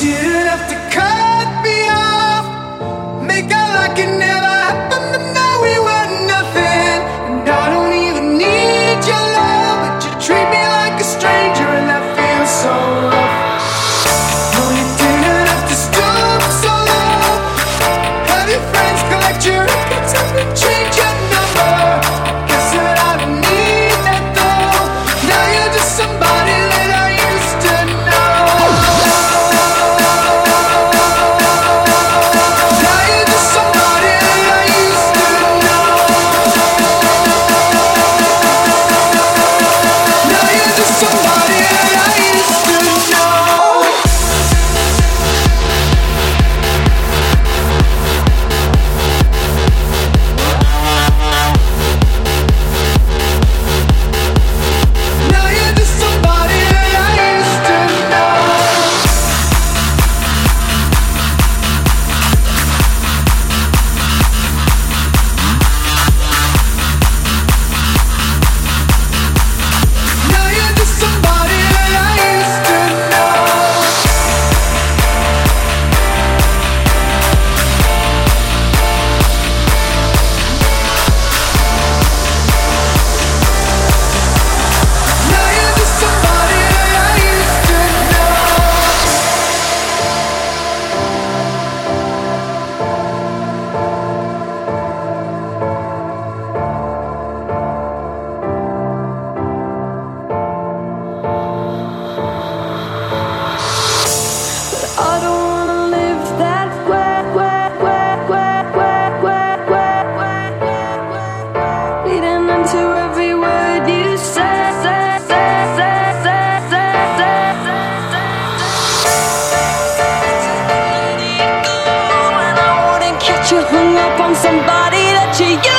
didn't have to come. Yeah.